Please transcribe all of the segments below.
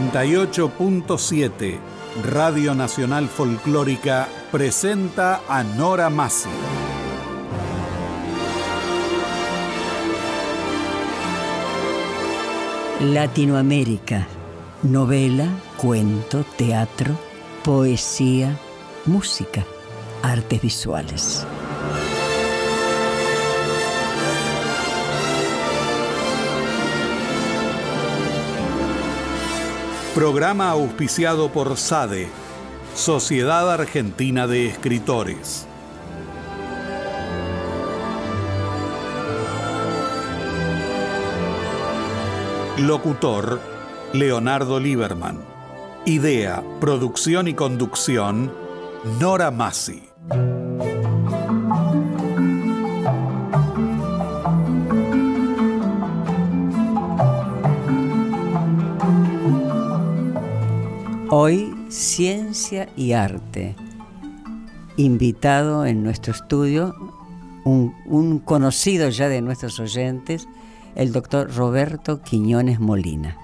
98.7 Radio Nacional Folclórica presenta a Nora Massi. Latinoamérica. Novela, cuento, teatro, poesía, música, artes visuales. Programa auspiciado por SADE, Sociedad Argentina de Escritores. Locutor, Leonardo Lieberman. Idea, producción y conducción, Nora Massi. Hoy, ciencia y arte. Invitado en nuestro estudio, un, conocido ya de nuestros oyentes, el doctor Roberto Quiñones Molina.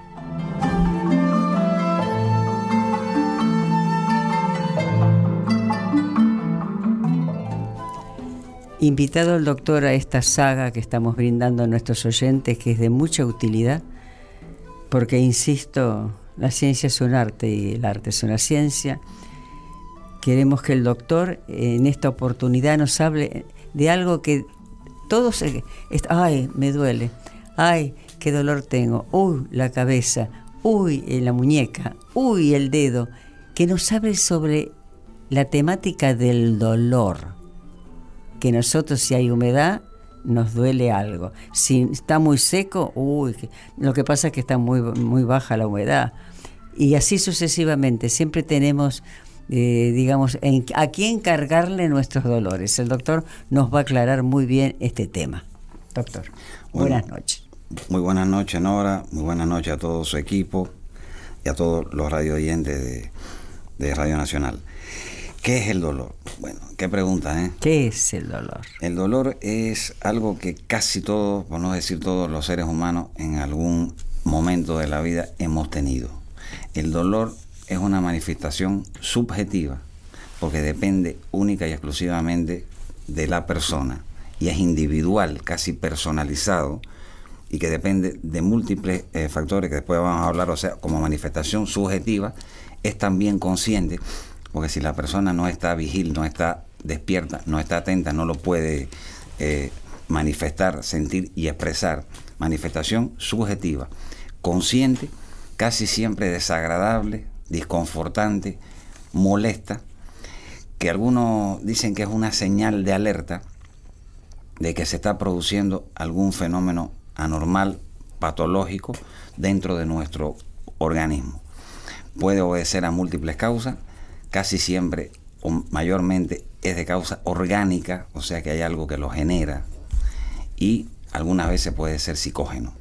Invitado el doctor a esta saga que estamos brindando a nuestros oyentes, que es de mucha utilidad, porque, insisto, la ciencia es un arte y el arte es una ciencia. Queremos que el doctor en esta oportunidad nos hable de algo que todos... Ay, me duele. Ay, qué dolor tengo, uy, la cabeza, uy, la muñeca, uy, el dedo, que nos hable sobre la temática del dolor, que nosotros si hay humedad nos duele algo, si está muy seco, uy, lo que pasa es que está muy, muy baja la humedad, y así sucesivamente, siempre tenemos... Eh, digamos, en, a quién cargarle nuestros dolores. El doctor nos va a aclarar muy bien este tema. Doctor, buenas noches. Muy buenas noches, Nora. Muy buenas noches a todo su equipo y a todos los radio oyentes de, Radio Nacional. ¿Qué es el dolor? Bueno, qué pregunta, ¿eh? ¿Qué es el dolor? El dolor es algo que casi todos, por no decir todos los seres humanos, en algún momento de la vida hemos tenido. El dolor es una manifestación subjetiva, porque depende única y exclusivamente de la persona y es individual, casi personalizado y que depende de múltiples eh, factores que después vamos a hablar, o sea, como manifestación subjetiva, es también consciente, porque si la persona no está vigil, no está despierta, no está atenta, no lo puede eh, manifestar, sentir y expresar. Manifestación subjetiva, consciente, casi siempre desagradable, disconfortante, molesta, que algunos dicen que es una señal de alerta de que se está produciendo algún fenómeno anormal, patológico dentro de nuestro organismo. Puede obedecer a múltiples causas, casi siempre o mayormente es de causa orgánica, o sea que hay algo que lo genera, y algunas veces puede ser psicógeno.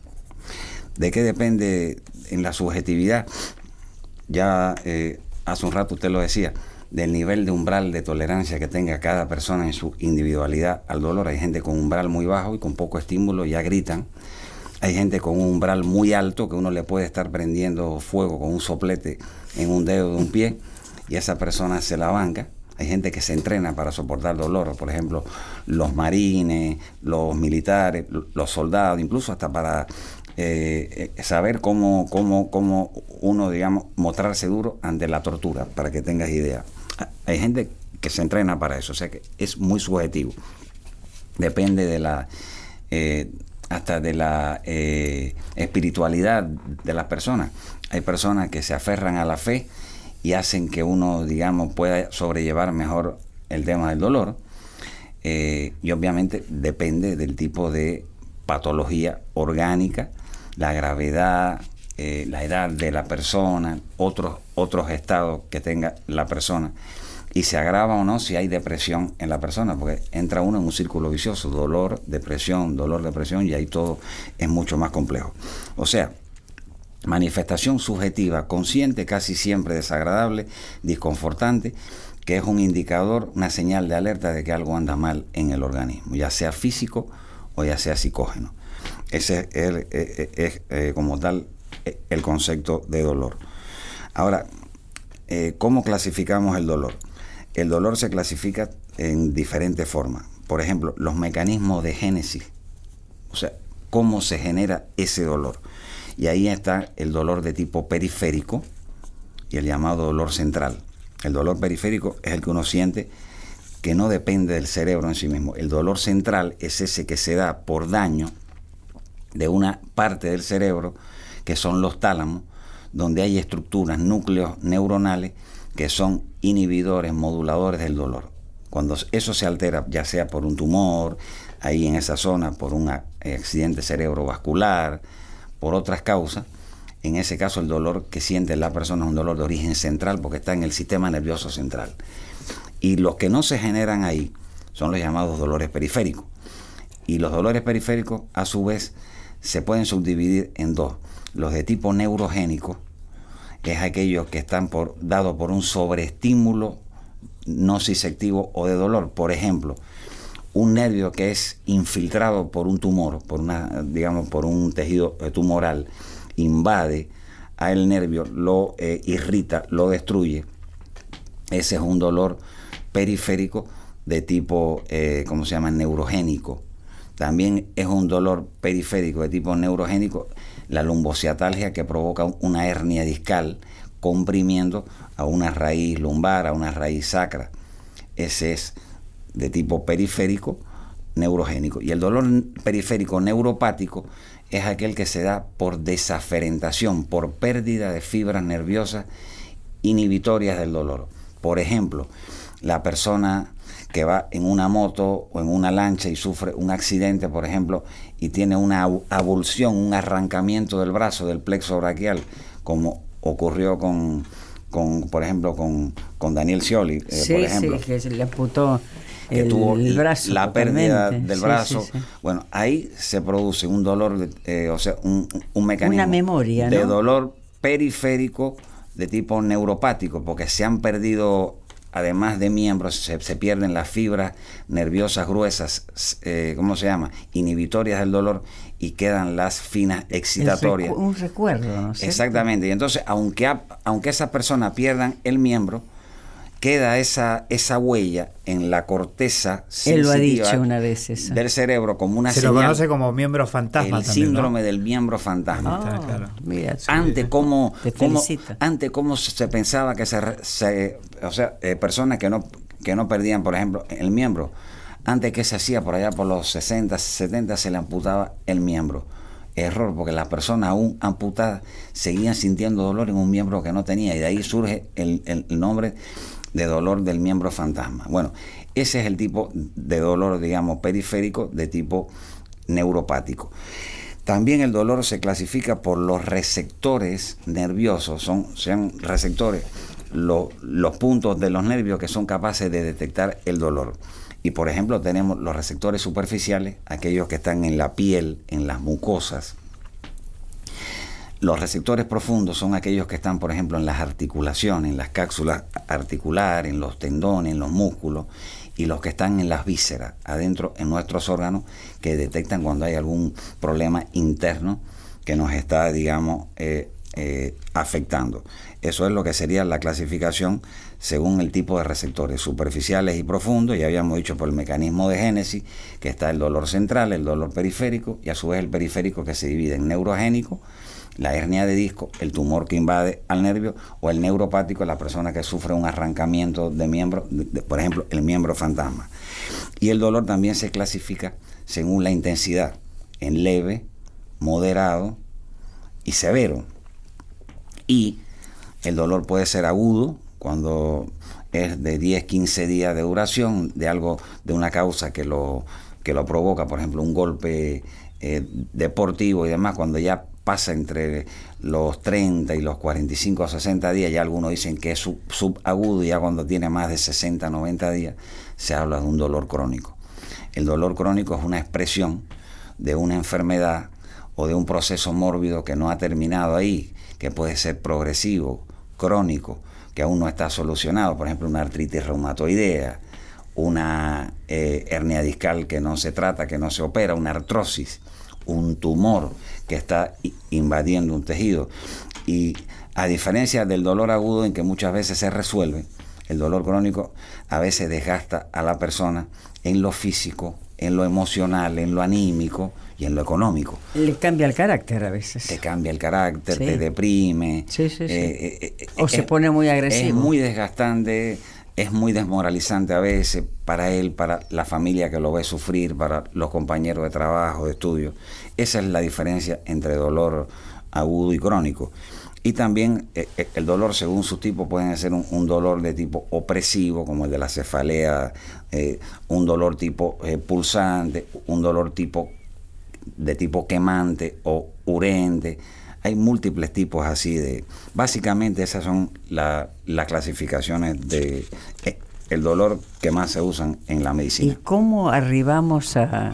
¿De qué depende en la subjetividad? Ya eh, hace un rato usted lo decía, del nivel de umbral de tolerancia que tenga cada persona en su individualidad al dolor. Hay gente con umbral muy bajo y con poco estímulo ya gritan. Hay gente con un umbral muy alto que uno le puede estar prendiendo fuego con un soplete en un dedo de un pie y esa persona se la banca. Hay gente que se entrena para soportar dolor, por ejemplo, los marines, los militares, los soldados, incluso hasta para eh, eh, saber cómo, cómo, cómo uno, digamos, mostrarse duro ante la tortura, para que tengas idea. Hay gente que se entrena para eso, o sea que es muy subjetivo. Depende de la... Eh, hasta de la espiritualidad de las personas. Hay personas que se aferran a la fe y hacen que uno, digamos, pueda sobrellevar mejor el tema del dolor. Eh, y obviamente depende del tipo de patología orgánica, la gravedad, eh, la edad de la persona, otros, otros estados que tenga la persona y se agrava o no si hay depresión en la persona, porque entra uno en un círculo vicioso, dolor, depresión, dolor, depresión, y ahí todo es mucho más complejo. O sea, manifestación subjetiva, consciente, casi siempre desagradable, disconfortante, que es un indicador, una señal de alerta de que algo anda mal en el organismo, ya sea físico o ya sea psicógeno. Ese es, eh, eh, como tal el concepto de dolor. Ahora, eh, ¿cómo clasificamos el dolor? El dolor se clasifica en diferentes formas. Por ejemplo, los mecanismos de génesis, o sea, cómo se genera ese dolor. Y ahí está el dolor de tipo periférico y el llamado dolor central. El dolor periférico es el que uno siente que no depende del cerebro en sí mismo. El dolor central es ese que se da por daño de una parte del cerebro, que son los tálamos, donde hay estructuras, núcleos neuronales que son inhibidores, moduladores del dolor. Cuando eso se altera, ya sea por un tumor, ahí en esa zona, por un accidente cerebrovascular, por otras causas, en ese caso el dolor que siente la persona es un dolor de origen central porque está en el sistema nervioso central. Y los que no se generan ahí son los llamados dolores periféricos. Y los dolores periféricos, a su vez, se pueden subdividir en dos. Los de tipo neurogénico, es aquellos que están por, dados por un sobreestímulo nociceptivo o de dolor. Por ejemplo, un nervio que es infiltrado por un tumor, por una, digamos, por un tejido tumoral, invade a el nervio, lo eh, irrita, lo destruye. Ese es un dolor periférico de tipo, eh, ¿cómo se llama?, neurogénico. También es un dolor periférico de tipo neurogénico, la lumbociatalgia que provoca una hernia discal comprimiendo a una raíz lumbar, a una raíz sacra. Ese es de tipo periférico neurogénico. Y el dolor periférico neuropático es aquel que se da por desaferentación, por pérdida de fibras nerviosas inhibitorias del dolor. Por ejemplo, la persona que va en una moto o en una lancha y sufre un accidente, por ejemplo, y tiene una abulsión, un arrancamiento del brazo, del plexo braquial, como ocurrió con, con por ejemplo, con, con Daniel Scioli, eh, por ejemplo. Sí, que se le amputó que tuvo la pérdida del brazo. bueno, ahí se produce un dolor, eh, o sea, un, un mecanismo memoria, de dolor periférico de tipo neuropático, porque se han perdido, además de miembros, se, pierden las fibras nerviosas gruesas, eh, ¿cómo se llama? Inhibitorias del dolor y quedan las finas excitatorias. un recuerdo, ¿no? Exactamente. Y entonces, aunque, aunque esas personas pierdan el miembro, queda esa, esa huella en la corteza Él lo ha dicho una vez del cerebro como una Se lo conoce como miembro fantasma. El síndrome del miembro fantasma. Ah, ante cómo, cómo, ante cómo se pensaba que se, o sea, eh, personas que no, que no perdían, por ejemplo, el miembro, antes que se hacía por allá por los 60, 70 se le amputaba el miembro. Error, porque las personas aún amputadas seguían sintiendo dolor en un miembro que no tenía, y de ahí surge el, el nombre de dolor del miembro fantasma. Bueno, ese es el tipo de dolor, digamos, periférico de tipo neuropático. También el dolor se clasifica por los receptores nerviosos, son, sean receptores, los puntos de los nervios que son capaces de detectar el dolor. Y por ejemplo tenemos los receptores superficiales, aquellos que están en la piel, en las mucosas, los receptores profundos son aquellos que están, por ejemplo, en las articulaciones, en las cápsulas articulares, en los tendones, en los músculos, y los que están en las vísceras, adentro en nuestros órganos, que detectan cuando hay algún problema interno que nos está, digamos, eh, eh, afectando. Eso es lo que sería la clasificación según el tipo de receptores, superficiales y profundos. Ya habíamos dicho por el mecanismo de génesis, que está el dolor central, el dolor periférico, y a su vez el periférico que se divide en neurogénico, la hernia de disco, el tumor que invade al nervio o el neuropático, la persona que sufre un arrancamiento de miembro, por ejemplo, el miembro fantasma. Y el dolor también se clasifica según la intensidad, en leve, moderado y severo. Y el dolor puede ser agudo cuando es de 10, 15 días de duración de algo, de una causa que lo, que lo provoca, por ejemplo, un golpe eh, deportivo y demás, cuando ya pasa entre los 30 y los 45 o 60 días, ya algunos dicen que es subagudo, ya cuando tiene más de 60, 90 días, se habla de un dolor crónico. El dolor crónico es una expresión de una enfermedad o de un proceso mórbido que no ha terminado ahí, que puede ser progresivo, crónico, que aún no está solucionado, por ejemplo, una artritis reumatoidea, una eh, hernia discal que no se trata, que no se opera, una artrosis, un tumor que está invadiendo un tejido. Y A diferencia del dolor agudo en que muchas veces se resuelve, el dolor crónico a veces desgasta a la persona en lo físico, en lo emocional, en lo anímico y en lo económico. Le cambia el carácter a veces. Te cambia el carácter, te deprime. Sí, sí, sí. Eh, eh, eh, o se pone muy agresivo. Es muy desgastante, es muy desmoralizante a veces para él, para la familia que lo ve sufrir, para los compañeros de trabajo, de estudio. Esa es la diferencia entre dolor agudo y crónico. Y también eh, eh, el dolor, según su tipo, puede ser un, dolor de tipo opresivo, como el de la cefalea, eh, un dolor tipo pulsante, un dolor tipo de tipo quemante o urente. Hay múltiples tipos así de... Básicamente esas son las clasificaciones de el dolor que más se usan en la medicina. ¿Y cómo arribamos a,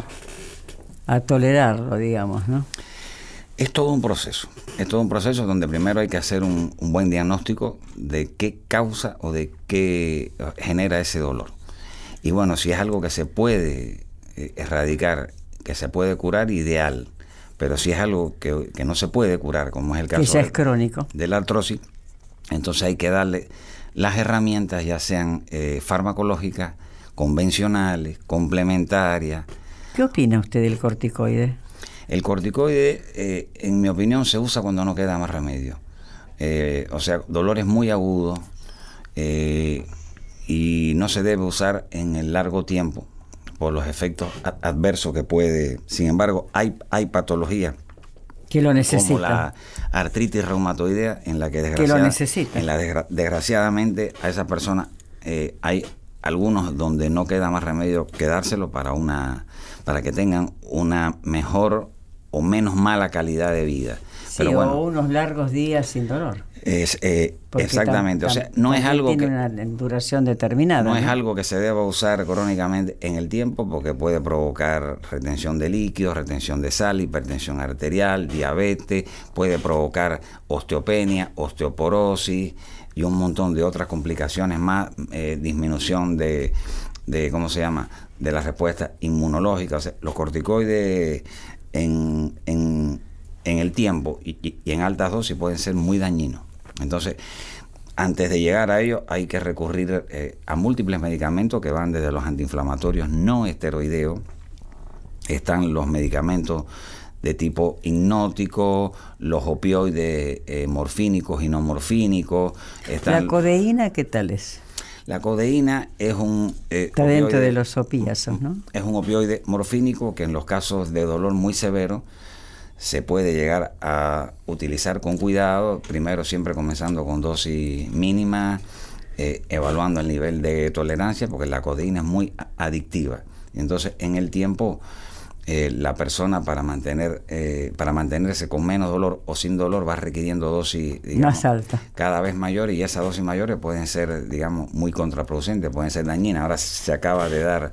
a tolerarlo, digamos, no? Es todo un proceso, es todo un proceso donde primero hay que hacer un, buen diagnóstico de qué causa o de qué eh, genera ese dolor. Y bueno, si es algo que se puede eh, erradicar, que se puede curar, ideal. Pero si es algo que, no se puede curar, como es el caso de, es crónico. de la artrosis, entonces hay que darle las herramientas, ya sean eh, farmacológicas, convencionales, complementarias. ¿Qué opina usted del corticoide? El corticoide, eh, en mi opinión, se usa cuando no queda más remedio. Eh, o sea, dolores muy agudos eh, y no se debe usar en el largo tiempo por los efectos adversos que puede. Sin embargo, hay, hay patologías que lo necesita. Como la artritis reumatoidea, en la que, desgraciadamente, En la desgraciadamente a esa persona hay algunos donde no queda más remedio quedárselo para una para que tengan una mejor o menos mala calidad de vida. Pero bueno, o unos largos días sin dolor. Es, eh, exactamente, o sea, no es algo tiene que... una duración determinada. No, es algo que se deba usar crónicamente en el tiempo porque puede provocar retención de líquidos, retención de sal, hipertensión arterial, diabetes, puede provocar osteopenia, osteoporosis y un montón de otras complicaciones más, eh, disminución de, de, ¿cómo se llama?, de la respuesta inmunológica. O sea, los corticoides en, en, el tiempo y, en altas dosis pueden ser muy dañinos. Entonces, antes de llegar a ello hay que recurrir eh, a múltiples medicamentos que van desde los antiinflamatorios no esteroideos, están los medicamentos de tipo hipnótico, los opioides eh, morfínicos y no morfínicos. ¿La codeína qué tal es? La codeína es un... Eh, Está dentro de los opiáceos, ¿no? Es un opioide morfínico que en los casos de dolor muy severo se puede llegar a utilizar con cuidado, primero siempre comenzando con dosis mínimas, eh, evaluando el nivel de tolerancia, porque la codeína es muy adictiva. Entonces, en el tiempo eh, la persona para mantener eh, para mantenerse con menos dolor o sin dolor va requiriendo dosis más alta cada vez mayores y esas dosis mayores pueden ser digamos muy contraproducentes pueden ser dañinas ahora se acaba de dar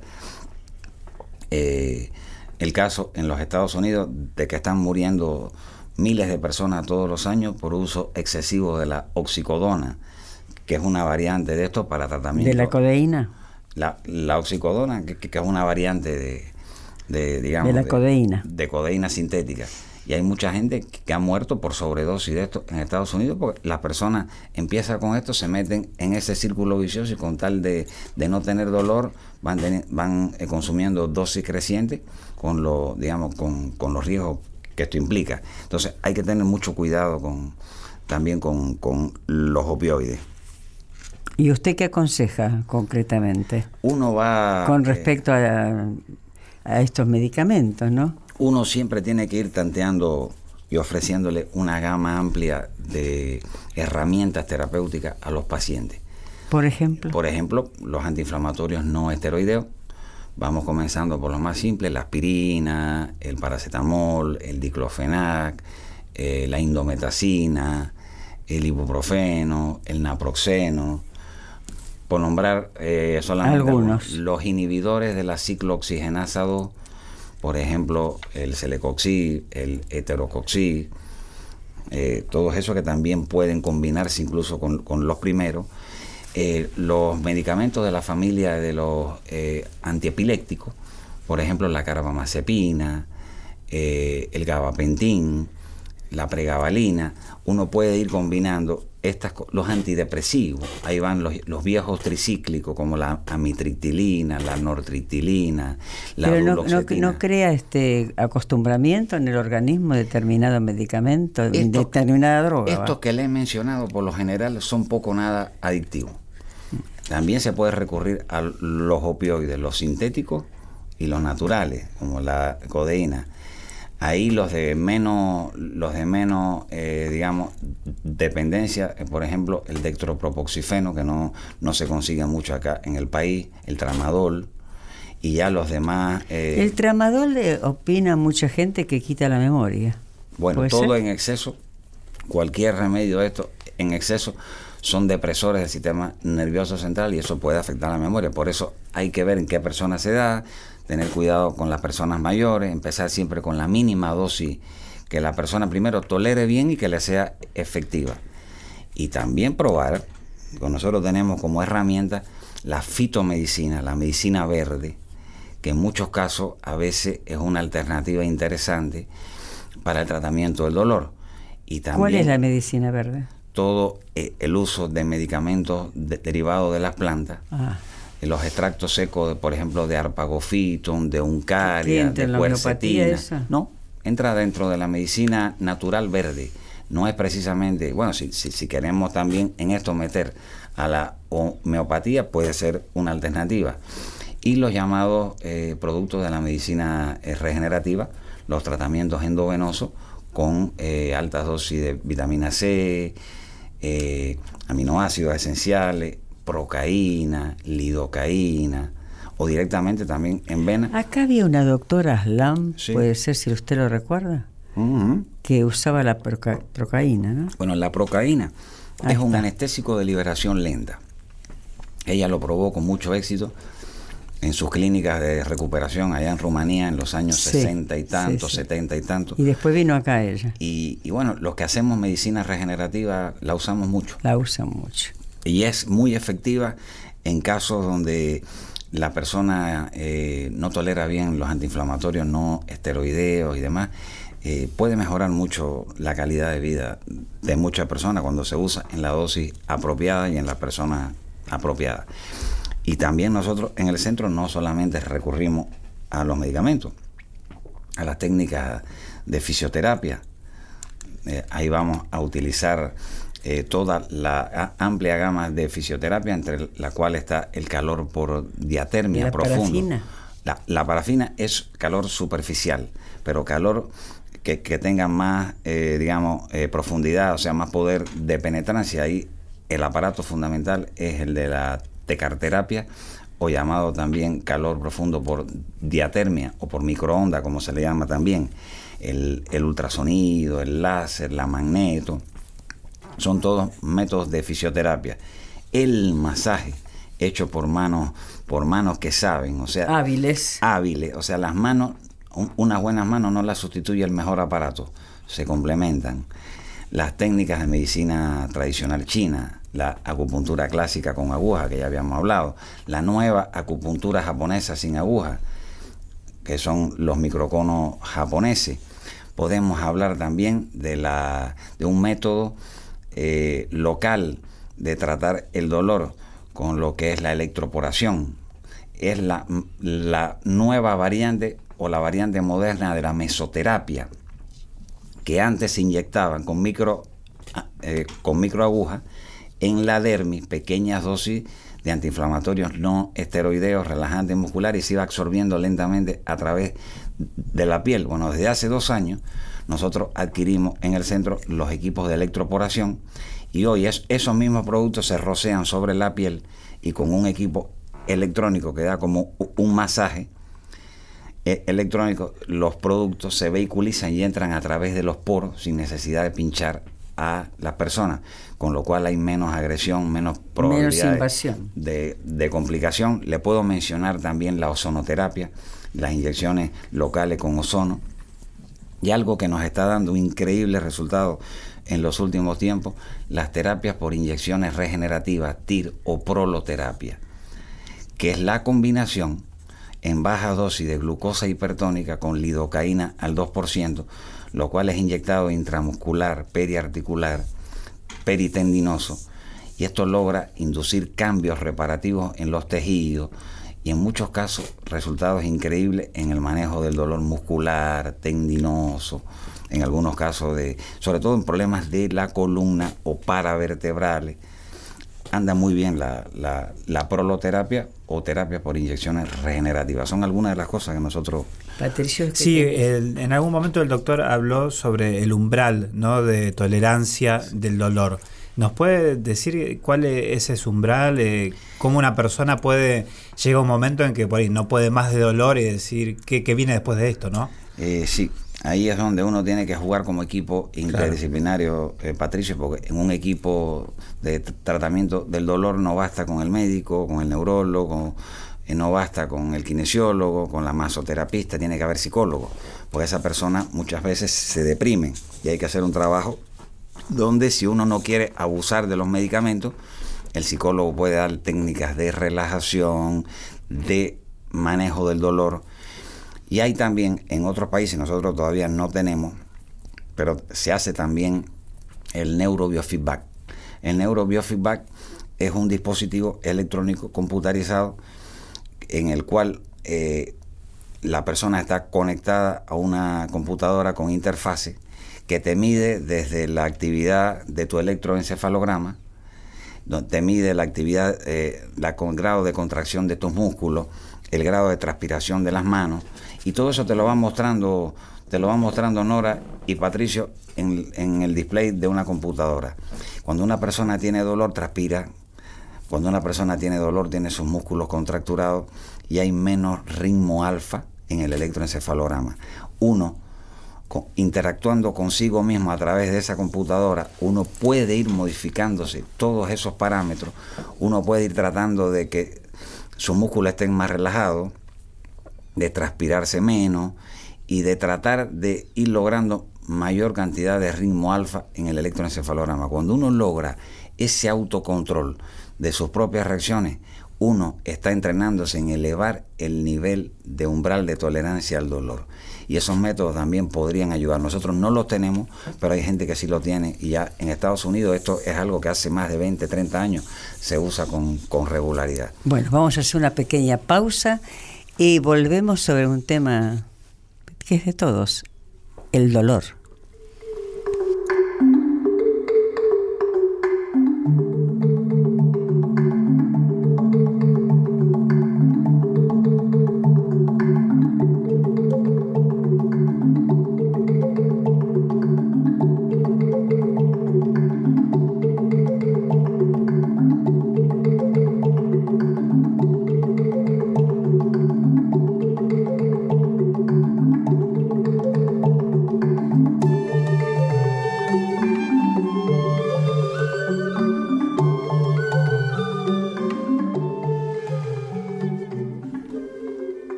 eh, el caso en los Estados Unidos de que están muriendo miles de personas todos los años por uso excesivo de la oxicodona que es una variante de esto para tratamiento de la codeína la, la oxicodona que es una variante de de, digamos, de la codeína. De, codeína sintética. Y hay mucha gente que ha muerto por sobredosis de esto en Estados Unidos porque las personas empiezan con esto, se meten en ese círculo vicioso y con tal de, no tener dolor van, van eh, consumiendo dosis crecientes con, lo, digamos, con, con los riesgos que esto implica. Entonces hay que tener mucho cuidado con, también con, con los opioides. ¿Y usted qué aconseja concretamente? Uno va... Con eh, respecto a a estos medicamentos, ¿no? Uno siempre tiene que ir tanteando y ofreciéndole una gama amplia de herramientas terapéuticas a los pacientes. Por ejemplo. Por ejemplo, los antiinflamatorios no esteroideos. Vamos comenzando por los más simples, la aspirina, el paracetamol, el diclofenac, eh, la indometacina, el ibuprofeno, el naproxeno, por nombrar eh, solamente algunos. Los inhibidores de la ciclooxigenasa 2, por ejemplo, el celecoxib, el heterocoxib, eh, todos esos que también pueden combinarse incluso con, los primeros. Eh, los medicamentos de la familia de los eh, antiepilépticos, por ejemplo, la carbamazepina, el gabapentin, la pregabalina, uno puede ir combinando estas, los antidepresivos. Ahí van los, viejos tricíclicos como la amitriptilina, la nortriptilina, la Pero no, no, crea este acostumbramiento en el organismo determinado medicamento, determinada droga. Estos que le he mencionado por lo general son poco nada adictivos. También se puede recurrir a los opioides, los sintéticos y los naturales, como la codeína Ahí los de menos, los de menos, eh, digamos, dependencia, eh, por ejemplo, el dextropropoxifeno, que no, no se consigue mucho acá en el país, el tramadol, y ya los demás... Eh, el tramadol le opina mucha gente que quita la memoria. Bueno, todo en exceso, cualquier remedio de esto en exceso son depresores del sistema nervioso central y eso puede afectar la memoria. Por eso hay que ver en qué persona se da, tener cuidado con las personas mayores, empezar siempre con la mínima dosis que la persona primero tolere bien y que le sea efectiva. Y también probar, nosotros tenemos como herramienta la fitomedicina, la medicina verde, que en muchos casos a veces es una alternativa interesante para el tratamiento del dolor. Y también ¿Cuál es la medicina verde? Todo eh, el uso de medicamentos derivados de las plantas. Ah los extractos secos, por ejemplo, de arpagofitum, de uncaria, de cuercetina. No, entra dentro de la medicina natural verde. No es precisamente, bueno, si, si, queremos también en esto meter a la homeopatía, puede ser una alternativa. Y los llamados eh, productos de la medicina eh, regenerativa, los tratamientos endovenosos con eh, altas dosis de vitamina C, aminoácidos esenciales, procaína, lidocaína o directamente también en vena. Acá había una doctora Aslam, puede ser si usted lo recuerda, que usaba la procaína, ¿no? Bueno, la procaína es un anestésico de liberación lenta. Ella lo probó con mucho éxito en sus clínicas de recuperación allá en Rumanía en los años 60 y tantos, 70 y tantos. Y después vino acá ella. Y, y, bueno, los que hacemos medicina regenerativa la usamos mucho. La usan mucho y es muy efectiva en casos donde la persona eh, no tolera bien los antiinflamatorios no esteroideos y demás, eh, puede mejorar mucho la calidad de vida de muchas personas cuando se usa en la dosis apropiada y en la persona apropiada. Y también nosotros en el centro no solamente recurrimos a los medicamentos, a las técnicas de fisioterapia. Eh, ahí vamos a utilizar eh, toda la amplia gama de fisioterapia, entre la cual está el calor por diatermia la profundo. Parafina? La, parafina es calor superficial, pero calor que, tenga más, eh, digamos, eh, profundidad, o sea, más poder de penetrancia. Ahí el aparato fundamental es el de la tecarterapia o llamado también calor profundo por diatermia o por microonda, como se le llama también, el, el ultrasonido, el láser, la magneto son todos métodos de fisioterapia. El masaje hecho por manos, por manos que saben, o sea, hábiles. Hábiles, o sea, las manos, unas buenas manos no las sustituye el mejor aparato, se complementan. Las técnicas de medicina tradicional china, la acupuntura clásica con aguja, que ya habíamos hablado, la nueva acupuntura japonesa sin aguja, que son los microconos japoneses. Podemos hablar también de, la, de un método eh, local de tratar el dolor con lo que es la electroporación. Es la, la nueva variante o la variante moderna de la mesoterapia, que antes se inyectaban con micro, eh, con microagujas en la dermis, pequeñas dosis de antiinflamatorios no esteroideos, relajantes musculares y se iba absorbiendo lentamente a través de la piel. Bueno, desde hace dos años nosotros adquirimos en el centro los equipos de electroporación y hoy esos mismos productos se rocean sobre la piel y con un equipo electrónico que da como un masaje eh, electrónico, los productos se vehiculizan y entran a través de los poros sin necesidad de pinchar a las personas, con lo cual hay menos agresión, menos probabilidad de, de, complicación. Le puedo mencionar también la ozonoterapia, las inyecciones locales con ozono, y algo que nos está dando increíbles resultados en los últimos tiempos, las terapias por inyecciones regenerativas, TIR o proloterapia, que es la combinación en baja dosis de glucosa hipertónica con lidocaína al 2%, lo cual es inyectado intramuscular, periarticular, peritendinoso, y esto logra inducir cambios reparativos en los tejidos y en muchos casos resultados increíbles en el manejo del dolor muscular, tendinoso, en algunos casos de, sobre todo en problemas de la columna o paravertebrales. Anda muy bien la, la, proloterapia o terapia por inyecciones regenerativas. Son algunas de las cosas que nosotros... Patricio, sí, en algún momento el doctor habló sobre el umbral ¿no? de tolerancia del dolor. ¿Nos puede decir cuál es ese umbral? Eh, ¿Cómo una persona puede, llega un momento en que por ahí no puede más de dolor y decir qué, viene después de esto, ¿no? Eh, sí, ahí es donde uno tiene que jugar como equipo interdisciplinario, eh, Patricio, porque en un equipo de tratamiento del dolor no basta con el médico, con el neurólogo, no basta con el kinesiólogo, con la masoterapista, tiene que haber psicólogo, porque esa persona muchas veces se deprime y hay que hacer un trabajo donde si uno no quiere abusar de los medicamentos, el psicólogo puede dar técnicas de relajación, de manejo del dolor. Y hay también en otros países, nosotros todavía no tenemos, pero se hace también el neurobiofeedback. El neurobiofeedback es un dispositivo electrónico computarizado en el cual eh, la persona está conectada a una computadora con interfase que te mide desde la actividad de tu electroencefalograma, te mide la actividad, eh, la, el grado de contracción de tus músculos, el grado de transpiración de las manos, y todo eso te lo va mostrando, te lo va mostrando Nora y Patricio en, en el display de una computadora. Cuando una persona tiene dolor, transpira. Cuando una persona tiene dolor, tiene sus músculos contracturados y hay menos ritmo alfa en el electroencefalograma. Uno, interactuando consigo mismo a través de esa computadora, uno puede ir modificándose todos esos parámetros, uno puede ir tratando de que sus músculos estén más relajados, de transpirarse menos y de tratar de ir logrando mayor cantidad de ritmo alfa en el electroencefalograma. Cuando uno logra ese autocontrol de sus propias reacciones, uno está entrenándose en elevar el nivel de umbral de tolerancia al dolor y esos métodos también podrían ayudar. Nosotros no los tenemos, pero hay gente que sí lo tiene y ya en Estados Unidos esto es algo que hace más de 20, 30 años se usa con, con regularidad. Bueno, vamos a hacer una pequeña pausa y volvemos sobre un tema que es de todos, el dolor.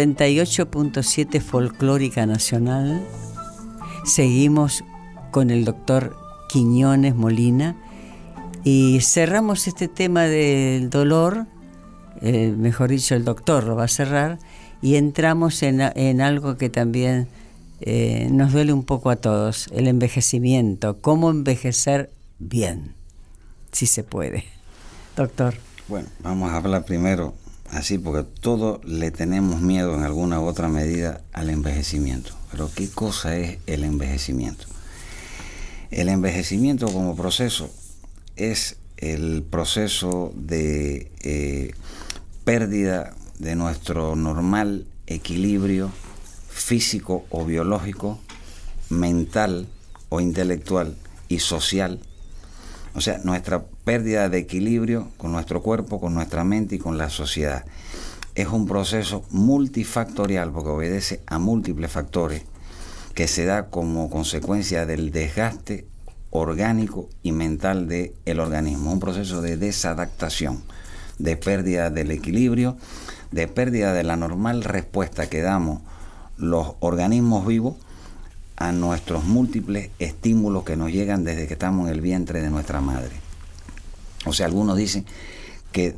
98.7 Folclórica Nacional. Seguimos con el doctor Quiñones Molina y cerramos este tema del dolor, eh, mejor dicho, el doctor lo va a cerrar, y entramos en, algo que también eh, nos duele un poco a todos, el envejecimiento, cómo envejecer bien, si se puede. Doctor. Bueno, vamos a hablar primero así, porque todos le tenemos miedo en alguna u otra medida al envejecimiento. Pero ¿qué cosa es el envejecimiento? El envejecimiento como proceso es el proceso de eh, pérdida de nuestro normal equilibrio físico o biológico, mental o intelectual y social o sea, nuestra pérdida de equilibrio con nuestro cuerpo, con nuestra mente y con la sociedad. Es un proceso multifactorial porque obedece a múltiples factores que se da como consecuencia del desgaste orgánico y mental del organismo. Un proceso de desadaptación, de pérdida del equilibrio, de pérdida de la normal respuesta que damos los organismos vivos a nuestros múltiples estímulos que nos llegan desde que estamos en el vientre de nuestra madre. O sea, algunos dicen que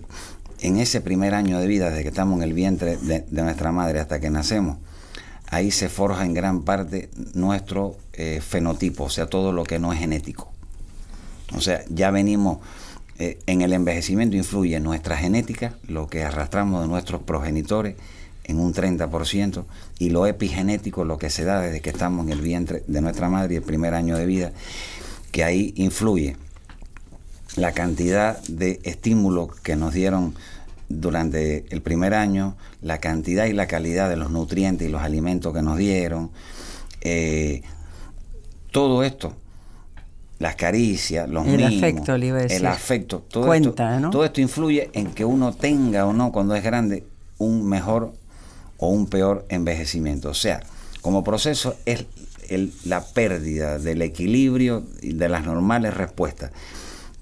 en ese primer año de vida, desde que estamos en el vientre de, nuestra madre hasta que nacemos, ahí se forja en gran parte nuestro eh, fenotipo, o sea, todo lo que no es genético. O sea, ya venimos, eh, en el envejecimiento influye nuestra genética, lo que arrastramos de nuestros progenitores en un 30%, y lo epigenético, lo que se da desde que estamos en el vientre de nuestra madre el primer año de vida, que ahí influye la cantidad de estímulos que nos dieron durante el primer año, la cantidad y la calidad de los nutrientes y los alimentos que nos dieron, eh, todo esto, las caricias, los el afecto, el afecto, todo, esto, todo esto influye en que uno tenga o no cuando es grande un mejor o un peor envejecimiento. O sea, como proceso es la pérdida del equilibrio y de las normales respuestas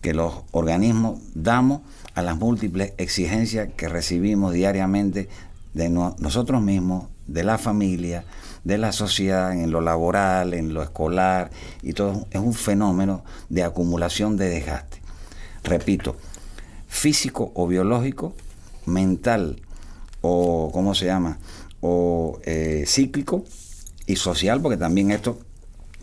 que los organismos damos a las múltiples exigencias que recibimos diariamente de nosotros mismos, de la familia, de la sociedad, en lo laboral, en lo escolar, y todo es un fenómeno de acumulación de desgaste. Repito, físico o biológico, mental o, ¿cómo se llama? O eh, cíclico y social, porque también esto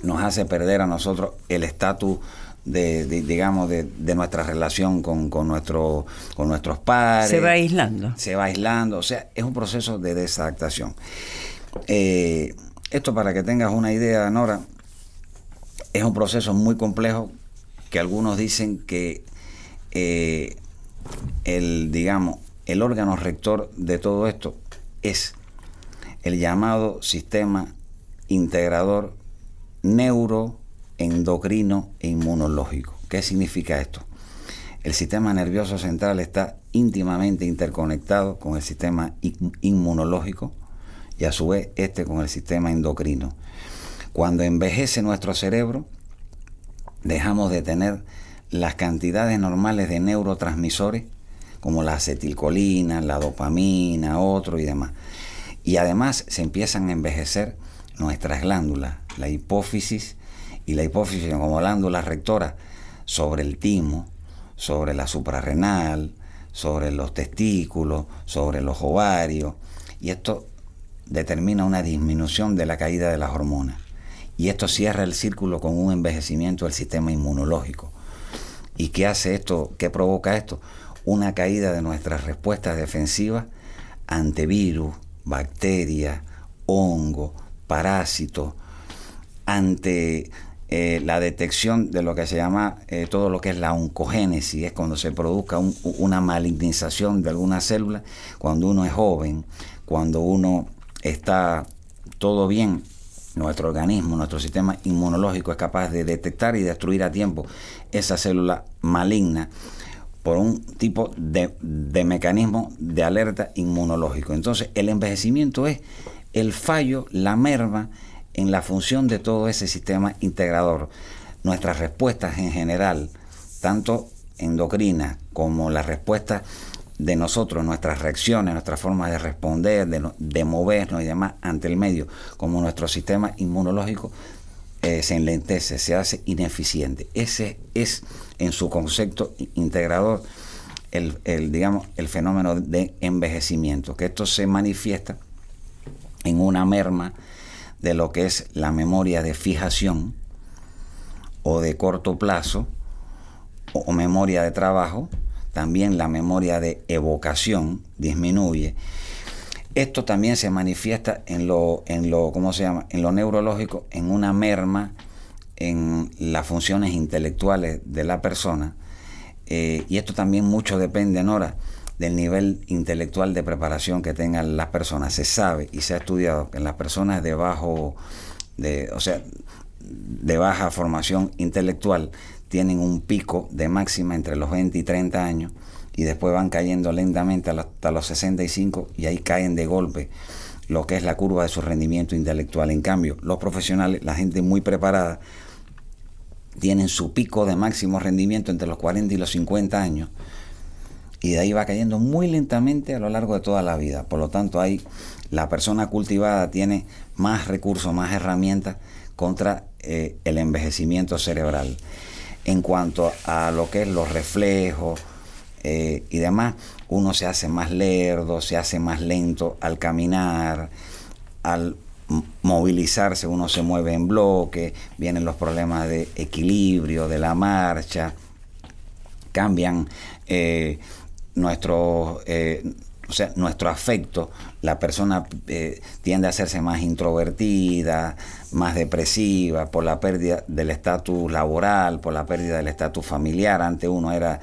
nos hace perder a nosotros el estatus de, digamos, de, nuestra relación con, con, nuestro, con nuestros padres. Se va aislando. Se va aislando, o sea, es un proceso de desadaptación. Eh, esto para que tengas una idea, Nora, es un proceso muy complejo que algunos dicen que eh, el, digamos, el órgano rector de todo esto es el llamado sistema integrador neuro endocrino e inmunológico. ¿Qué significa esto? El sistema nervioso central está íntimamente interconectado con el sistema inmunológico y a su vez este con el sistema endocrino. Cuando envejece nuestro cerebro, dejamos de tener las cantidades normales de neurotransmisores como la acetilcolina, la dopamina, otro y demás. Y además se empiezan a envejecer nuestras glándulas, la hipófisis y la hipófisis como glándula rectora sobre el timo, sobre la suprarrenal, sobre los testículos, sobre los ovarios, y esto determina una disminución de la caída de las hormonas. Y esto cierra el círculo con un envejecimiento del sistema inmunológico. ¿Y qué hace esto? ¿Qué provoca esto? Una caída de nuestras respuestas defensivas ante virus, bacterias, hongo, parásitos, ante eh, la detección de lo que se llama eh, todo lo que es la oncogénesis, es cuando se produzca una malignización de alguna célula, cuando uno es joven, cuando uno está todo bien, nuestro organismo, nuestro sistema inmunológico es capaz de detectar y destruir a tiempo esa célula maligna por un tipo de, de mecanismo de alerta inmunológico. Entonces el envejecimiento es el fallo, la merma, en la función de todo ese sistema integrador. Nuestras respuestas en general, tanto endocrinas como las respuestas de nosotros, nuestras reacciones, nuestra forma de responder, de, movernos y demás ante el medio, como nuestro sistema inmunológico eh, se enlentece, se hace ineficiente. Ese es en su concepto integrador el, digamos, el fenómeno de envejecimiento, que esto se manifiesta en una merma de lo que es la memoria de fijación o de corto plazo o, memoria de trabajo, también la memoria de evocación disminuye. Esto también se manifiesta en lo, en lo, ¿cómo se llama? En lo neurológico, en una merma en las funciones intelectuales de la persona. Eh, y esto también mucho depende, Nora, del nivel intelectual de preparación que tengan las personas. Se sabe y se ha estudiado que las personas de bajo, de, o sea, de baja formación intelectual tienen un pico de máxima entre los 20 y 30 años y después van cayendo lentamente hasta los 65 y ahí caen de golpe lo que es la curva de su rendimiento intelectual. En cambio, los profesionales, la gente muy preparada, tienen su pico de máximo rendimiento entre los 40 y los 50 años y de ahí va cayendo muy lentamente a lo largo de toda la vida. Por lo tanto, hay, la persona cultivada tiene más recursos, más herramientas contra eh, el envejecimiento cerebral. En cuanto a lo que es los reflejos eh, y demás, uno se hace más lerdo, se hace más lento al caminar, al movilizarse, uno se mueve en bloque, vienen los problemas de equilibrio, de la marcha, cambian eh, nuestro, eh, o sea, nuestro afecto, la persona eh, tiende a hacerse más introvertida, más depresiva por la pérdida del estatus laboral, por la pérdida del estatus familiar. Antes uno era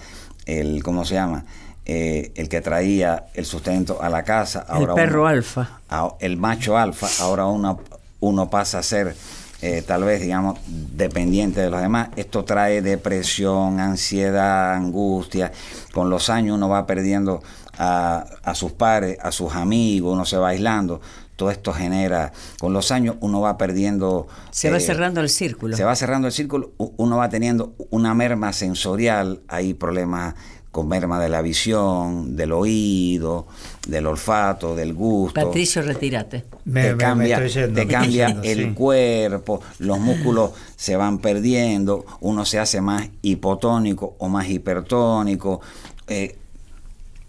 el, ¿cómo se llama? Eh, el que traía el sustento a la casa. Ahora el perro alfa. El macho alfa. Ahora uno, uno pasa a ser eh, tal vez, digamos, dependiente de los demás. Esto trae depresión, ansiedad, angustia. Con los años uno va perdiendo a, a sus pares, a sus amigos, uno se va aislando todo esto genera, con los años uno va perdiendo... Se va eh, cerrando el círculo. Se va cerrando el círculo, uno va teniendo una merma sensorial, hay problemas con merma de la visión, del oído, del olfato, del gusto. Patricio, retírate. te cambia, te cambia el cuerpo, los músculos se van perdiendo, uno se hace más hipotónico o más hipertónico. Eh,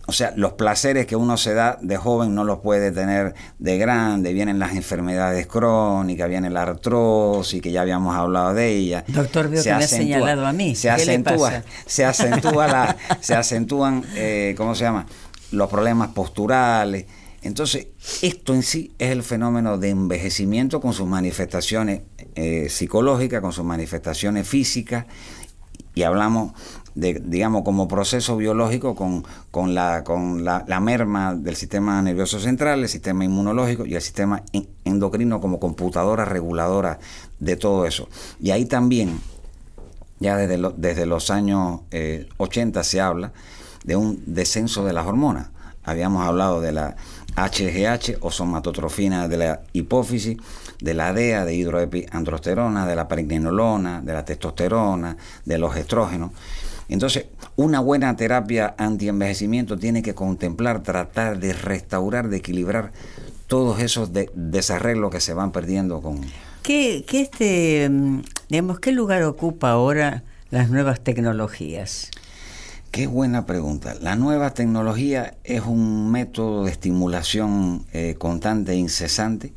o sea, los placeres que uno se da de joven no los puede tener de grande. Vienen las enfermedades crónicas, viene la artrosis, que ya habíamos hablado de ella. Doctor, veo se que me ha señalado a mí. Se acentúa, se acentúa la, se acentúan, eh, ¿cómo se llama? Los problemas posturales. Entonces, esto en sí es el fenómeno de envejecimiento con sus manifestaciones eh, psicológicas, con sus manifestaciones físicas, y hablamos de, digamos, como proceso biológico con, con, la, con la, merma del sistema nervioso central, el sistema inmunológico y el sistema endocrino como computadora reguladora de todo eso. Y ahí también, ya desde, desde los años 80 eh, se habla de un descenso de las hormonas. Habíamos hablado de la HGH o somatotrofina de la hipófisis, de la DEA, de hidroepiandrosterona, de la pregnenolona, de la testosterona, de los estrógenos. Entonces, una buena terapia antienvejecimiento tiene que contemplar, tratar de restaurar, de equilibrar todos esos desarreglos que se van perdiendo con... ¿Qué, qué, este, mm, digamos, ¿Qué lugar ocupa ahora las nuevas tecnologías? Qué buena pregunta. La nueva tecnología es un método de estimulación eh, constante e incesante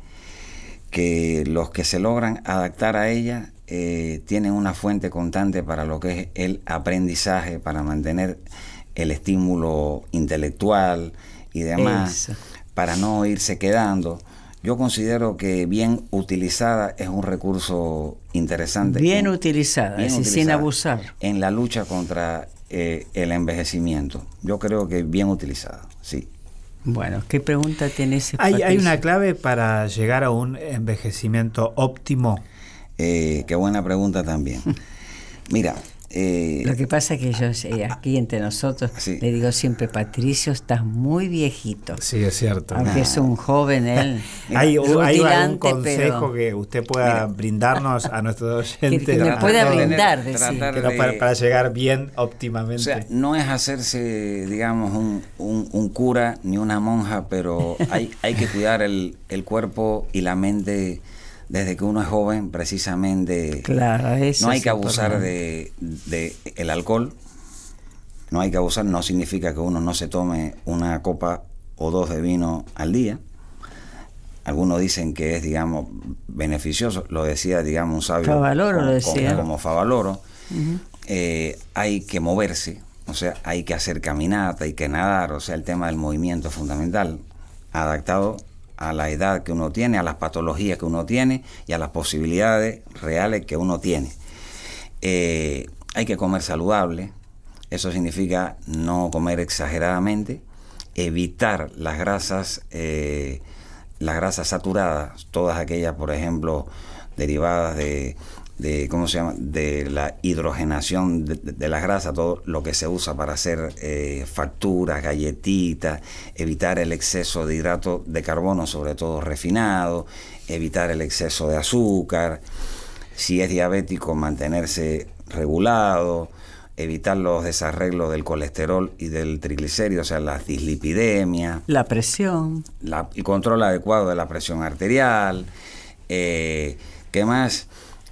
que los que se logran adaptar a ella eh, tienen una fuente constante para lo que es el aprendizaje, para mantener el estímulo intelectual y demás, para no irse quedando. Yo considero que bien utilizada es un recurso interesante. Bien utilizada, sin abusar. En la lucha contra eh, el envejecimiento. Yo creo que bien utilizada, sí. Bueno, ¿qué pregunta tienes? ¿Hay, ¿Hay una clave para llegar a un envejecimiento óptimo? Eh, qué buena pregunta también. Mira, eh, Lo que pasa es que yo aquí entre nosotros le digo siempre, Patricio, estás muy viejito. Sí, es cierto. Aunque es un joven él. ¿Hay, ¿Hay, algún consejo que usted pueda brindarnos a nuestros oyentes? Que, me pueda brindar, para, llegar bien óptimamente. O sea, no es hacerse, digamos, un, un, cura ni una monja, pero hay, hay que cuidar el, el cuerpo y la mente desde que uno es joven, precisamente. Claro, no hay que abusar de, de, el alcohol. No hay que abusar, no significa que uno no se tome una copa o dos de vino al día. Algunos dicen que es, digamos, beneficioso. Lo decía, digamos, un sabio. Favaloro como, lo decía. Como, Favaloro. Eh, hay que moverse, o sea, hay que hacer caminata, hay que nadar, o sea, el tema del movimiento es fundamental, adaptado a la edad que uno tiene, a las patologías que uno tiene y a las posibilidades reales que uno tiene. Eh, hay que comer saludable, eso significa no comer exageradamente, evitar las grasas, eh, las grasas saturadas, todas aquellas, por ejemplo, derivadas de de cómo se llama de la hidrogenación de, de, las grasas todo lo que se usa para hacer eh, facturas galletitas evitar el exceso de hidrato de carbono sobre todo refinado evitar el exceso de azúcar si es diabético mantenerse regulado evitar los desarreglos del colesterol y del triglicérido, o sea, la dislipidemia. La presión. La, el control adecuado de la presión arterial. Eh, ¿Qué más?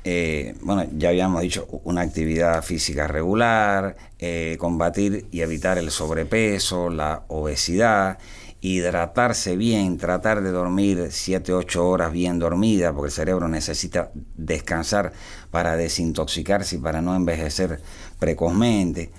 Eh, bueno, ya habíamos dicho, una actividad física regular, eh, combatir y evitar el sobrepeso, la obesidad, hidratarse bien, tratar de dormir 7, 8 horas bien dormida, porque el cerebro necesita descansar para desintoxicarse y para no envejecer precozmente,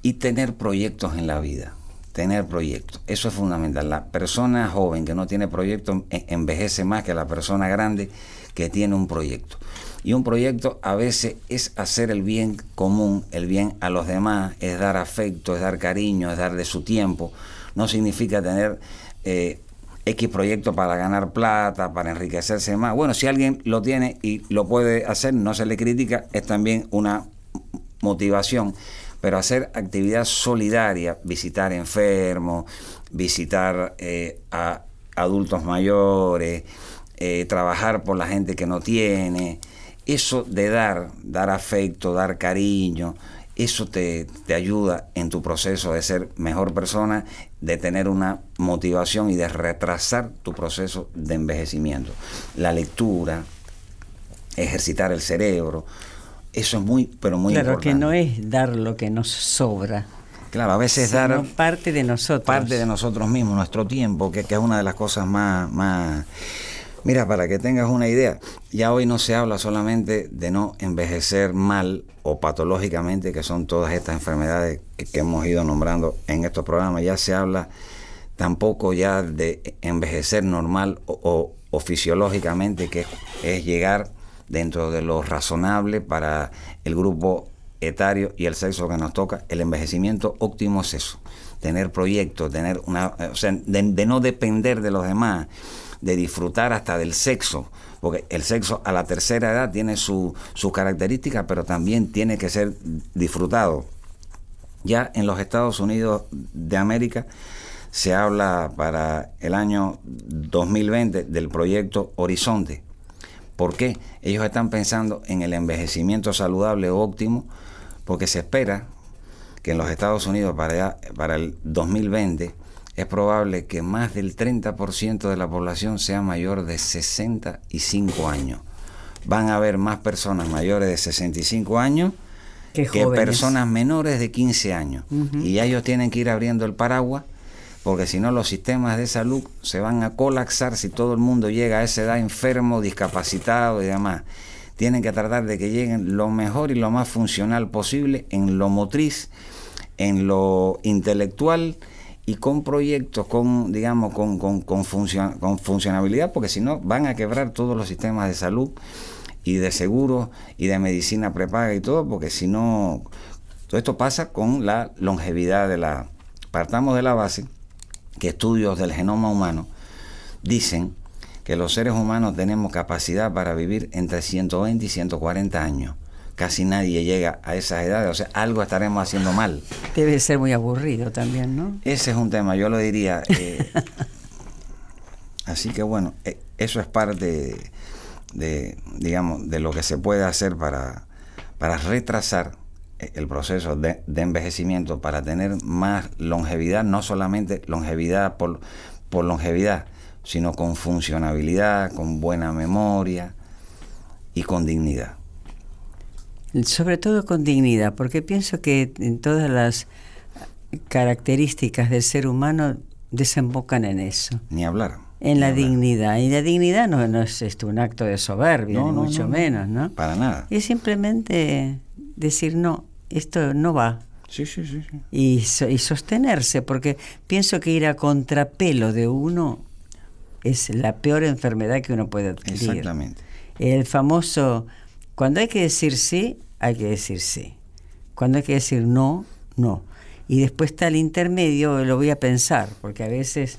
y tener proyectos en la vida. Tener proyectos, eso es fundamental. La persona joven que no tiene proyectos envejece más que la persona grande que tiene un proyecto. Y un proyecto a veces es hacer el bien común, el bien a los demás, es dar afecto, es dar cariño, es dar de su tiempo. No significa tener eh, X proyecto para ganar plata, para enriquecerse más. Bueno, si alguien lo tiene y lo puede hacer, no se le critica, es también una motivación. Pero hacer actividad solidaria, visitar enfermos, visitar eh, a adultos mayores, eh, trabajar por la gente que no tiene, eso de dar, dar afecto, dar cariño, eso te, ayuda en tu proceso de ser mejor persona, de tener una motivación y de retrasar tu proceso de envejecimiento. La lectura, ejercitar el cerebro, eso es muy, pero muy claro, importante. Claro, que no es dar lo que nos sobra. Claro, a veces dar parte de nosotros. Parte de nosotros mismos, nuestro tiempo, que, que es una de las cosas más, más Mira, para que tengas una idea, ya hoy no se habla solamente de no envejecer mal o patológicamente, que son todas estas enfermedades que hemos ido nombrando en estos programas, ya se habla tampoco ya de envejecer normal o, fisiológicamente, que es llegar dentro de lo razonable para el grupo etario y el sexo que nos toca. El envejecimiento óptimo es eso, tener proyectos, tener una, o sea, de no depender de los demás de disfrutar hasta del sexo, porque el sexo a la tercera edad tiene sus su características, pero también tiene que ser disfrutado. Ya en los Estados Unidos de América se habla para el año 2020 del proyecto Horizonte. ¿Por qué? Ellos están pensando en el envejecimiento saludable óptimo, porque se espera que en los Estados Unidos para, para el 2020 es probable que más del 30% de la población sea mayor de 65 años. Van a haber más personas mayores de 65 años que, personas menores de 15 años. Y ellos tienen que ir abriendo el paraguas porque si no los sistemas de salud se van a colapsar si todo el mundo llega a esa edad enfermo, discapacitado y demás. Tienen que tratar de que lleguen lo mejor y lo más funcional posible en lo motriz, en lo intelectual y con proyectos, con, digamos, con, con, con, con funcionabilidad, porque si no van a quebrar todos los sistemas de salud y de seguro y de medicina prepaga y todo, porque si no, todo esto pasa con la longevidad de la... Partamos de la base que estudios del genoma humano dicen que los seres humanos tenemos capacidad para vivir entre 120 y 140 años casi nadie llega a esas edades, o sea, algo estaremos haciendo mal. Debe ser muy aburrido también, ¿no? Ese es un tema, yo lo diría. Eh, así que bueno, eh, eso es parte de, digamos, de lo que se puede hacer para, para retrasar eh, el proceso de, de, envejecimiento, para tener más longevidad, no solamente longevidad por, por longevidad, sino con funcionabilidad, con buena memoria y con dignidad. Sobre todo con dignidad, porque pienso que en todas las características del ser humano desembocan en eso. Ni hablar. En la dignidad. Y la dignidad no, no es esto, un acto de soberbia, ni mucho menos, ¿no? Para nada. Y es simplemente decir, no, esto no va. Sí, sí, sí. Y, y sostenerse, porque pienso que ir a contrapelo de uno es la peor enfermedad que uno puede adquirir. Exactamente. El famoso, cuando hay que decir sí, hay que decir sí. Cuando hay que decir no, no. Y después está el intermedio, lo voy a pensar, porque a veces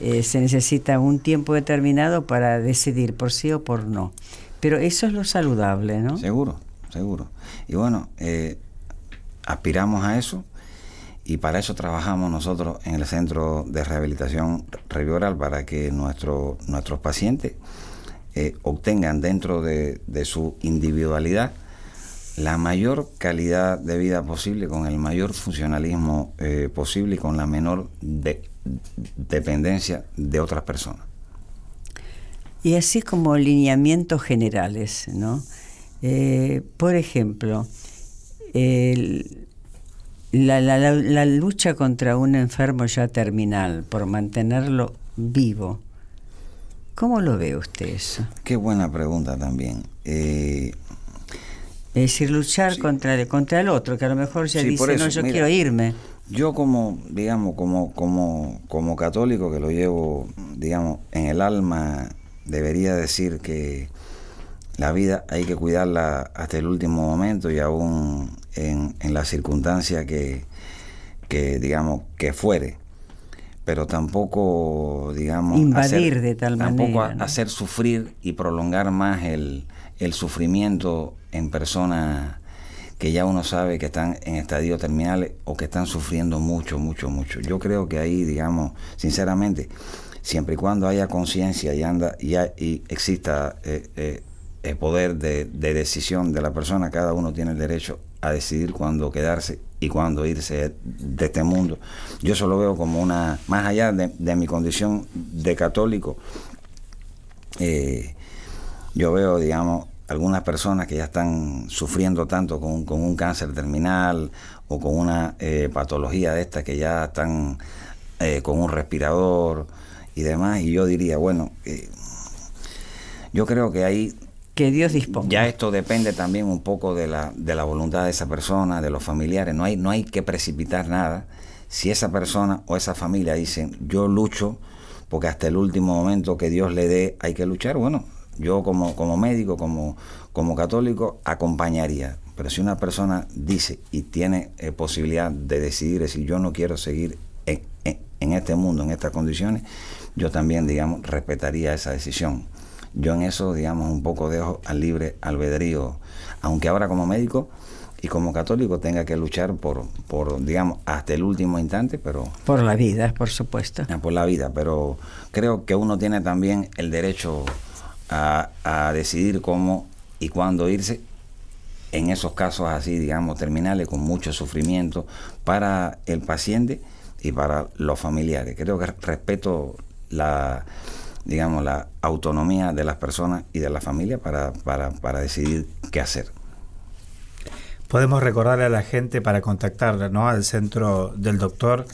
eh, se necesita un tiempo determinado para decidir por sí o por no. Pero eso es lo saludable, ¿no? Seguro, seguro. Y bueno, eh, aspiramos a eso y para eso trabajamos nosotros en el Centro de Rehabilitación Revioral para que nuestro, nuestros pacientes eh, obtengan dentro de, de su individualidad la mayor calidad de vida posible, con el mayor funcionalismo eh, posible y con la menor dependencia de otras personas. Y así como lineamientos generales, ¿no? Eh, por ejemplo, la, la, lucha contra un enfermo ya terminal, por mantenerlo vivo, ¿cómo lo ve usted eso? Qué buena pregunta también. Eh, es decir, luchar contra, el, contra el otro, que a lo mejor ya dice, no, yo quiero irme. Yo como, digamos, como, como, como católico que lo llevo, digamos, en el alma, debería decir que la vida hay que cuidarla hasta el último momento y aún en, en la circunstancia que, que, digamos, que fuere. Pero tampoco, digamos, invadir de tal tampoco hacer sufrir y prolongar más el, el sufrimiento en personas que ya uno sabe que están en estadios terminales o que están sufriendo mucho, mucho, mucho. Yo creo que ahí, digamos, sinceramente, siempre y cuando haya conciencia y anda y, exista eh, eh, el poder de, decisión de la persona, cada uno tiene el derecho a decidir cuándo quedarse y cuándo irse de este mundo. Yo eso lo veo como una, más allá de, mi condición de católico, eh, yo veo, digamos, algunas personas que ya están sufriendo tanto con, un cáncer terminal o con una eh, patología de esta que ya están eh, con un respirador y demás. Y yo diría, bueno, eh, yo creo que ahí... Que Dios disponga. Ya esto depende también un poco de la, de la voluntad de esa persona, de los familiares. No hay, no hay que precipitar nada. Si esa persona o esa familia dicen, yo lucho, porque hasta el último momento que Dios le dé hay que luchar, bueno, yo como, como médico, como, como católico, acompañaría. Pero si una persona dice y tiene eh, posibilidad de decidir, decir, yo no quiero seguir en, en, este mundo, en estas condiciones, yo también, digamos, respetaría esa decisión. Yo en eso, digamos, un poco dejo al libre albedrío, aunque ahora como médico y como católico tenga que luchar por, por, digamos, hasta el último instante, pero... Por la vida, por supuesto. Ah, por la vida, pero creo que uno tiene también el derecho a, decidir cómo y cuándo irse en esos casos así, digamos, terminales, con mucho sufrimiento para el paciente y para los familiares. Creo que respeto la, digamos, la autonomía de las personas y de la familia para, para, para decidir qué hacer. Podemos recordarle a la gente para contactarla, ¿no? Al centro del doctor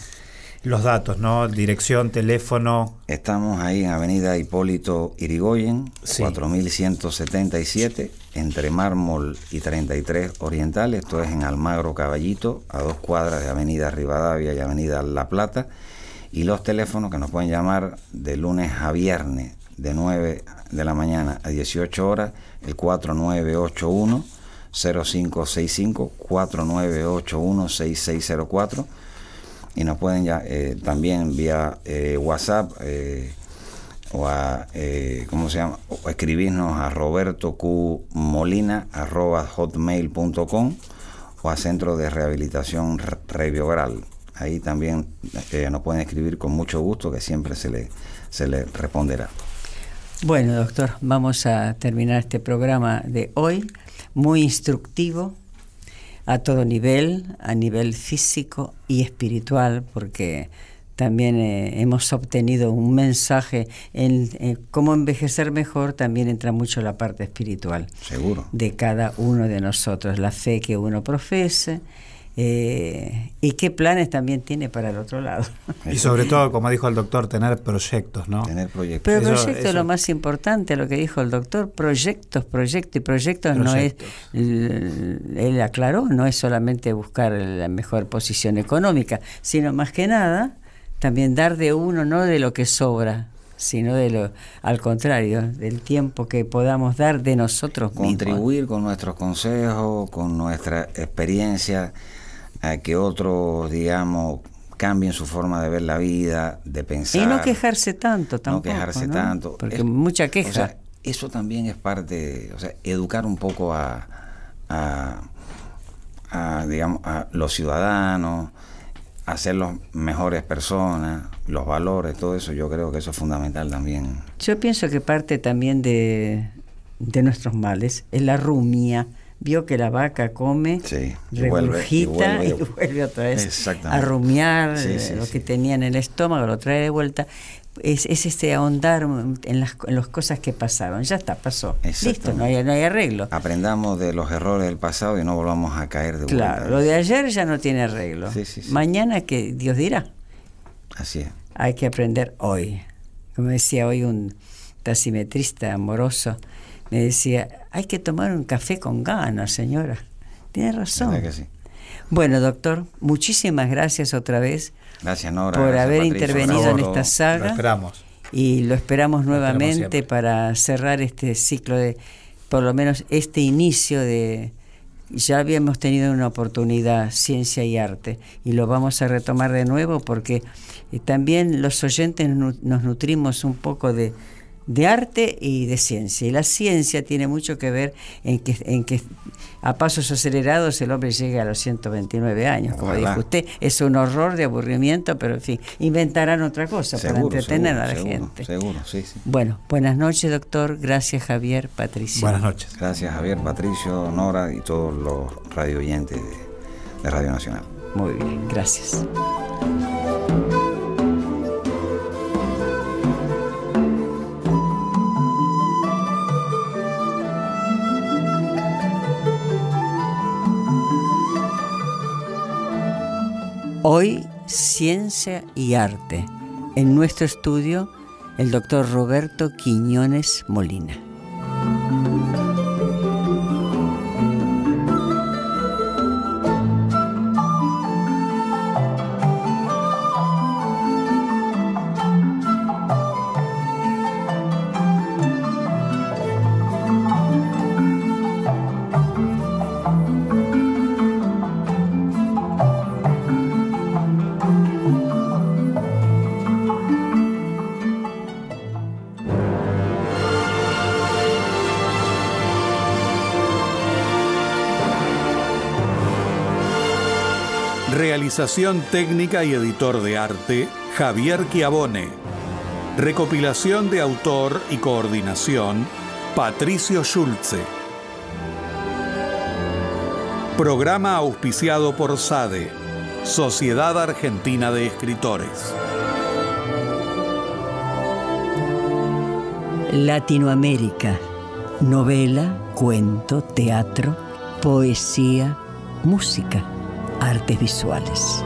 los datos, ¿no? Dirección, teléfono. Estamos ahí en Avenida Hipólito Irigoyen, 4177, entre Mármol y 33 Oriental. Esto es en Almagro Caballito, a dos cuadras de Avenida Rivadavia y Avenida La Plata. Y los teléfonos que nos pueden llamar de lunes a viernes, de 9 de la mañana a 18 horas, el 4981 0565 4981 6604 y nos pueden ya eh, también vía eh, WhatsApp eh, o a, ¿cómo se llama? O escribirnos a roberto q molina arroba hotmail.com o a Centro de Rehabilitación Reviogral. Ahí también nos pueden escribir con mucho gusto que siempre se le, se le responderá. Bueno, doctor, vamos a terminar este programa de hoy, muy instructivo, a todo nivel, a nivel físico y espiritual, porque también eh, hemos obtenido un mensaje en, cómo envejecer mejor, también entra mucho la parte espiritual. Seguro. De cada uno de nosotros, la fe que uno profese eh, y qué planes también tiene para el otro lado. Y sobre todo, como dijo el doctor, tener proyectos, ¿no? Tener proyectos. Pero proyectos es lo más importante, lo que dijo el doctor, proyectos, proyectos y proyectos, no es, él aclaró, no es solamente buscar la mejor posición económica, sino más que nada también dar de uno, no de lo que sobra, sino de lo al contrario, del tiempo que podamos dar de nosotros Contribuir con nuestros consejos, con nuestra experiencia a que otros, digamos, cambien su forma de ver la vida, de pensar. Y no quejarse tanto tampoco. No quejarse tanto. Porque mucha queja. eso también es parte, o sea, educar un poco a, a, digamos, a los ciudadanos, hacerlos mejores personas, los valores, todo eso, yo creo que eso es fundamental también. Yo pienso que parte también de, de nuestros males es la rumia vio que la vaca come, Sí, y vuelve, y regurgita y vuelve. otra vez a rumiar Sí, eh, sí, lo que tenía en el estómago, lo trae de vuelta. Es, es este ahondar en las, en las cosas que pasaron. Ya está, pasó. Listo, no hay, no hay arreglo. Aprendamos de los errores del pasado y no volvamos a caer de Claro, vuelta. lo de ayer ya no tiene arreglo. Mañana que Dios dirá. Así es. hay que aprender hoy. Como decía hoy un taximetrista amoroso, me decía, hay que tomar un café con ganas, señora. Tiene razón. ¿Verdad que sí? Bueno, doctor, muchísimas gracias otra vez Gracias, Nora. por gracias, haber Patricio, intervenido en esta todos. Lo saga esperamos. y lo esperamos nuevamente para cerrar este ciclo de, por lo menos este inicio de, ya habíamos tenido una oportunidad, ciencia y arte, y lo vamos a retomar de nuevo porque eh, también los oyentes nos nutrimos un poco de, de arte y de ciencia. Y la ciencia tiene mucho que ver en que, en que a pasos acelerados el hombre llegue a los 129 años, como Ojalá. dijo usted. Es un horror de aburrimiento, pero en fin, inventarán otra cosa para entretener seguro, a la seguro, gente. Seguro, sí, sí. Bueno, buenas noches, doctor. Gracias, Javier, Patricia. Buenas noches. Gracias, Javier, Patricio, Nora y todos los radio oyentes de, de Radio Nacional. Muy bien, gracias. Hoy, ciencia y arte. En nuestro estudio, el doctor Roberto Quiñones Molina. Realización técnica y editor de arte, Javier Chiavone. Recopilación de autor y coordinación, Patricio Schulze. Programa auspiciado por SADE, Sociedad Argentina de Escritores. Latinoamérica. Novela, cuento, teatro, poesía, música, artes visuales.